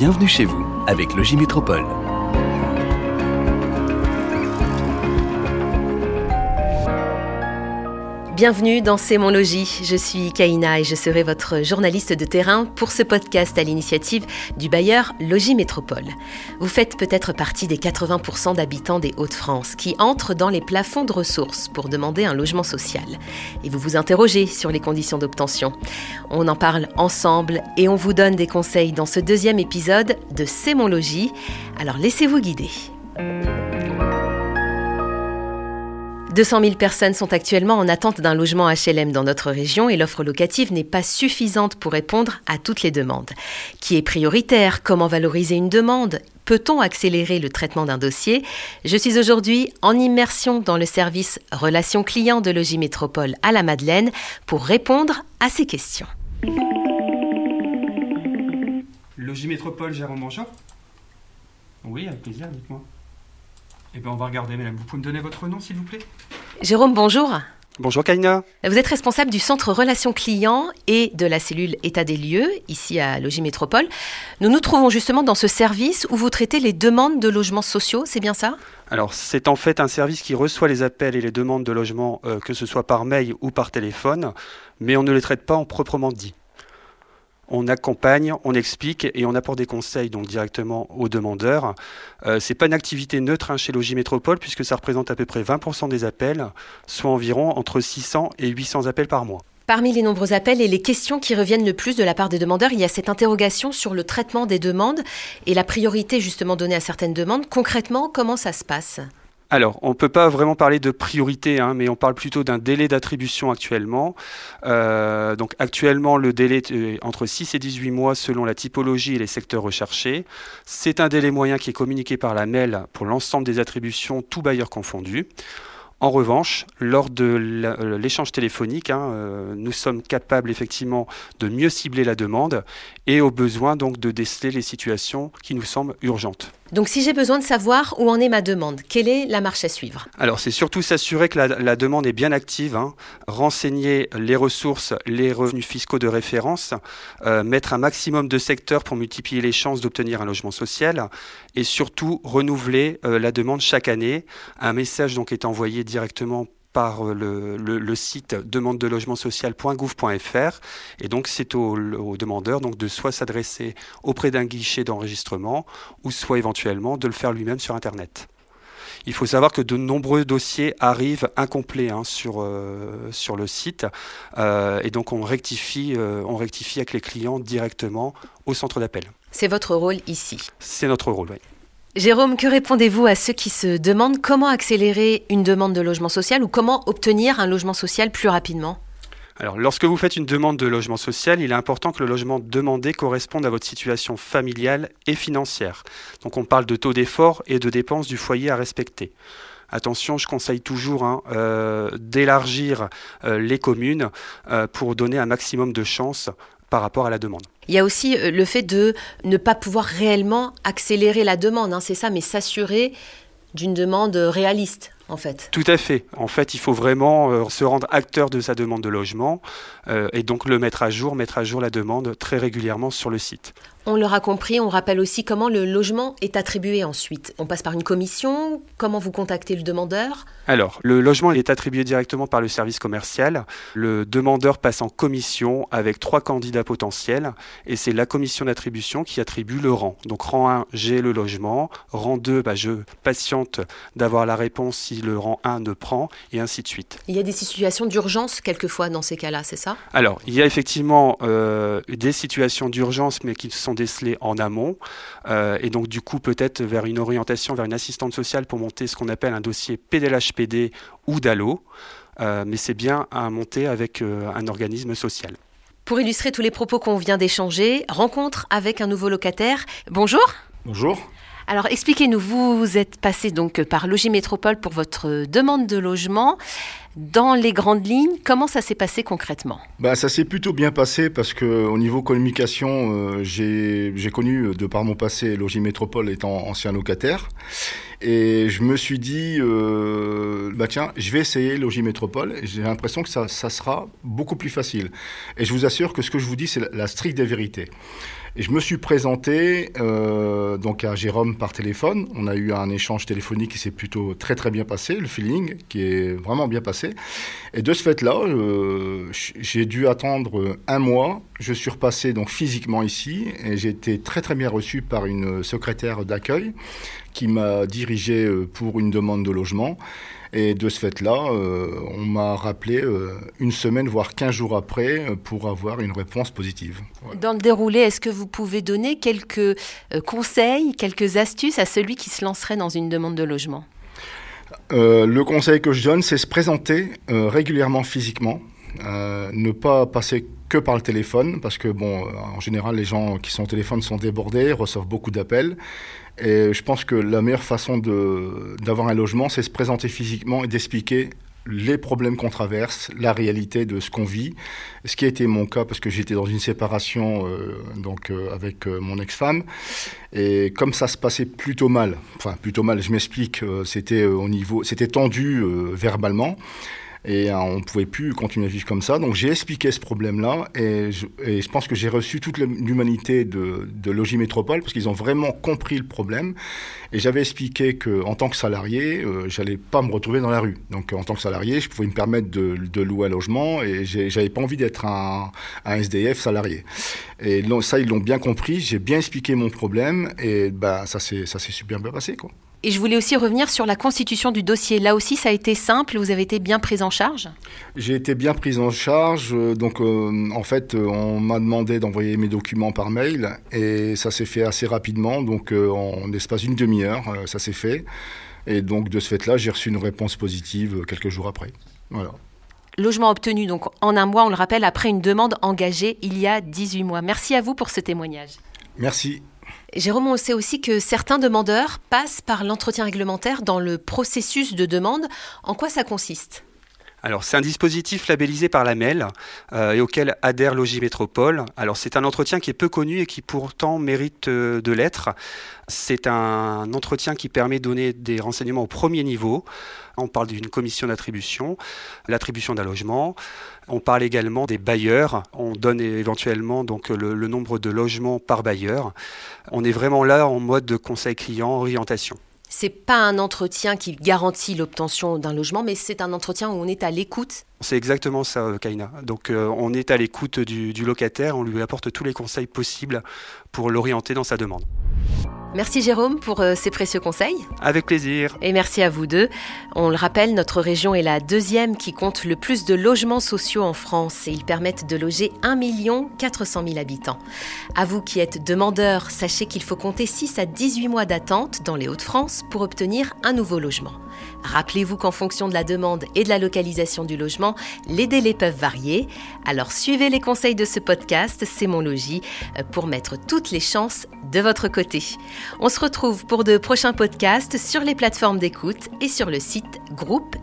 Bienvenue chez vous avec Logis Métropole. Bienvenue dans C'est mon logis. Je suis Kaina et je serai votre journaliste de terrain pour ce podcast à l'initiative du bailleur Logis Métropole. Vous faites peut-être partie des 80% d'habitants des Hauts-de-France qui entrent dans les plafonds de ressources pour demander un logement social. Et vous vous interrogez sur les conditions d'obtention. On en parle ensemble et on vous donne des conseils dans ce deuxième épisode de C'est mon logis. Alors laissez-vous guider. 200 000 personnes sont actuellement en attente d'un logement HLM dans notre région et l'offre locative n'est pas suffisante pour répondre à toutes les demandes. Qui est prioritaire? Comment valoriser une demande? Peut-on accélérer le traitement d'un dossier? Je suis aujourd'hui en immersion dans le service Relations clients de Logis Métropole à la Madeleine pour répondre à ces questions. Logis Métropole, Jérôme, bonjour. Oui, avec plaisir, dites-moi. Eh bien, on va regarder, madame. Vous pouvez me donner votre nom, s'il vous plaît? Jérôme, bonjour. Bonjour, Kaina. Vous êtes responsable du centre Relations Clients et de la cellule État des lieux, ici à Logis Métropole. Nous nous trouvons justement dans ce service où vous traitez les demandes de logements sociaux, c'est bien ça? Alors, c'est en fait un service qui reçoit les appels et les demandes de logement, euh, que ce soit par mail ou par téléphone, mais on ne les traite pas en proprement dit on accompagne, on explique et on apporte des conseils donc directement aux demandeurs. Euh, c'est pas une activité neutre hein, chez Logis Métropole puisque ça représente à peu près 20% des appels, soit environ entre 600 et 800 appels par mois. Parmi les nombreux appels et les questions qui reviennent le plus de la part des demandeurs, il y a cette interrogation sur le traitement des demandes et la priorité justement donnée à certaines demandes. Concrètement, comment ça se passe? Alors, on ne peut pas vraiment parler de priorité, hein, mais on parle plutôt d'un délai d'attribution actuellement. Euh, donc actuellement, le délai est entre 6 et 18 mois selon la typologie et les secteurs recherchés. C'est un délai moyen qui est communiqué par la MEL pour l'ensemble des attributions, tout bailleur confondu. En revanche, lors de euh, l'échange téléphonique, hein, euh, nous sommes capables effectivement de mieux cibler la demande et au besoin donc de déceler les situations qui nous semblent urgentes. Donc si j'ai besoin de savoir où en est ma demande, quelle est la marche à suivre? Alors c'est surtout s'assurer que la, demande est bien active, hein. renseigner les ressources, les revenus fiscaux de référence, euh, mettre un maximum de secteurs pour multiplier les chances d'obtenir un logement social et surtout renouveler euh, la demande chaque année. Un message donc est envoyé directement par euh, le, site demande de logement social.gouv.fr et donc c'est au, au, demandeur donc de soit s'adresser auprès d'un guichet d'enregistrement ou soit éventuellement de le faire lui-même sur internet. Il faut savoir que de nombreux dossiers arrivent incomplets hein, sur, euh, sur le site euh, et donc on rectifie, on rectifie avec les clients directement au centre d'appel. C'est votre rôle ici C'est notre rôle, oui. Jérôme, que répondez-vous à ceux qui se demandent comment accélérer une demande de logement social ou comment obtenir un logement social plus rapidement? Alors, lorsque vous faites une demande de logement social, il est important que le logement demandé corresponde à votre situation familiale et financière. Donc, on parle de taux d'effort et de dépenses du foyer à respecter. Attention, je conseille toujours hein, euh, d'élargir euh, les communes euh, pour donner un maximum de chances par rapport à la demande. Il y a aussi euh, le fait de ne pas pouvoir réellement accélérer la demande, hein, c'est ça, mais s'assurer d'une demande réaliste en fait. Tout à fait. En fait, il faut vraiment euh, se rendre acteur de sa demande de logement euh, et donc le mettre à jour, mettre à jour la demande très régulièrement sur le site. On l'aura compris, on rappelle aussi comment le logement est attribué ensuite. On passe par une commission, comment vous contactez le demandeur? Alors, le logement est attribué directement par le service commercial. Le demandeur passe en commission avec trois candidats potentiels et c'est la commission d'attribution qui attribue le rang. Donc rang 1, j'ai le logement, rang 2, bah, je patiente d'avoir la réponse si le rang 1 ne prend, et ainsi de suite. Il y a des situations d'urgence quelquefois dans ces cas-là, c'est ça? Alors, il y a effectivement euh, des situations d'urgence, mais qui sont décelées en amont, euh, et donc du coup peut-être vers une orientation, vers une assistante sociale pour monter ce qu'on appelle un dossier PDLHPD ou DALO, euh, mais c'est bien à monter avec un organisme social. Pour illustrer tous les propos qu'on vient d'échanger, rencontre avec un nouveau locataire. Bonjour. Bonjour. Alors expliquez-nous, vous êtes passé donc par Logis Métropole pour votre demande de logement. Dans les grandes lignes, comment ça s'est passé concrètement? Bah, Ça s'est plutôt bien passé parce que au niveau communication, euh, j'ai connu de par mon passé Logis Métropole étant ancien locataire. Et je me suis dit, euh, bah tiens, je vais essayer Logis Métropole. J'ai l'impression que ça, ça, sera beaucoup plus facile. Et je vous assure que ce que je vous dis, c'est la, la stricte des vérités. Et je me suis présenté euh, donc à Jérôme par téléphone. On a eu un échange téléphonique qui s'est plutôt très très bien passé, le feeling qui est vraiment bien passé. Et de ce fait-là, euh, j'ai dû attendre un mois. Je suis repassé donc physiquement ici et j'ai été très très bien reçu par une secrétaire d'accueil qui m'a dirigé euh, pour une demande de logement. Et de ce fait-là, euh, on m'a rappelé euh, une semaine, voire 15 jours après, euh, pour avoir une réponse positive. Dans le déroulé, est-ce que vous pouvez donner quelques conseils, quelques astuces à celui qui se lancerait dans une demande de logement? Le conseil que je donne, c'est se présenter régulièrement physiquement, ne pas passer que par le téléphone, parce que bon, en général, les gens qui sont au téléphone sont débordés, reçoivent beaucoup d'appels. Et je pense que la meilleure façon d'avoir un logement, c'est se présenter physiquement et d'expliquer les problèmes qu'on traverse, la réalité de ce qu'on vit. Ce qui a été mon cas parce que j'étais dans une séparation euh, donc euh, avec euh, mon ex-femme et comme ça se passait plutôt mal, enfin plutôt mal, je m'explique, c'était au niveau, c'était tendu verbalement. Et euh, on ne pouvait plus continuer à vivre comme ça. Donc j'ai expliqué ce problème-là et je, pense que j'ai reçu toute l'humanité de, de Logis Métropole parce qu'ils ont vraiment compris le problème. Et j'avais expliqué qu'en tant que salarié, euh, j'allais pas me retrouver dans la rue. Donc en tant que salarié, je pouvais me permettre de, louer un logement et j'avais pas envie d'être un, SDF salarié. Et ça, ils l'ont bien compris. J'ai bien expliqué mon problème et bah, ça s'est super bien passé. Et je voulais aussi revenir sur la constitution du dossier. Là aussi, ça a été simple. Vous avez été bien pris en charge? J'ai été bien pris en charge. Donc, euh, en fait, euh, on m'a demandé d'envoyer mes documents par mail et ça s'est fait assez rapidement. Donc, euh, en espace d'une demi-heure, ça s'est fait. Et donc, de ce fait-là, j'ai reçu une réponse positive quelques jours après. Voilà. Logement obtenu donc en un mois, on le rappelle, après une demande engagée il y a 18 mois. Merci à vous pour ce témoignage. Merci. Jérôme, on sait aussi que certains demandeurs passent par l'entretien réglementaire dans le processus de demande. En quoi ça consiste? Alors c'est un dispositif labellisé par la MEL euh, et auquel adhère Logis Métropole. Alors c'est un entretien qui est peu connu et qui pourtant mérite euh, de l'être. C'est un entretien qui permet de donner des renseignements au premier niveau. On parle d'une commission d'attribution, l'attribution d'un logement. On parle également des bailleurs. On donne éventuellement donc le, le nombre de logements par bailleur. On est vraiment là en mode de conseil client, orientation. C'est pas un entretien qui garantit l'obtention d'un logement, mais c'est un entretien où on est à l'écoute. C'est exactement ça, euh, Kaina. Donc euh, on est à l'écoute du, du locataire, on lui apporte tous les conseils possibles pour l'orienter dans sa demande. Merci Jérôme pour euh, ces précieux conseils. Avec plaisir. Et merci à vous deux. On le rappelle, notre région est la deuxième qui compte le plus de logements sociaux en France et ils permettent de loger 1 400 000 habitants. À vous qui êtes demandeurs, sachez qu'il faut compter 6 à 18 mois d'attente dans les Hauts-de-France pour obtenir un nouveau logement. Rappelez-vous qu'en fonction de la demande et de la localisation du logement, les délais peuvent varier. Alors suivez les conseils de ce podcast, C'est mon logis, euh, pour mettre toutes les chances de votre côté. On se retrouve pour de prochains podcasts sur les plateformes d'écoute et sur le site groupe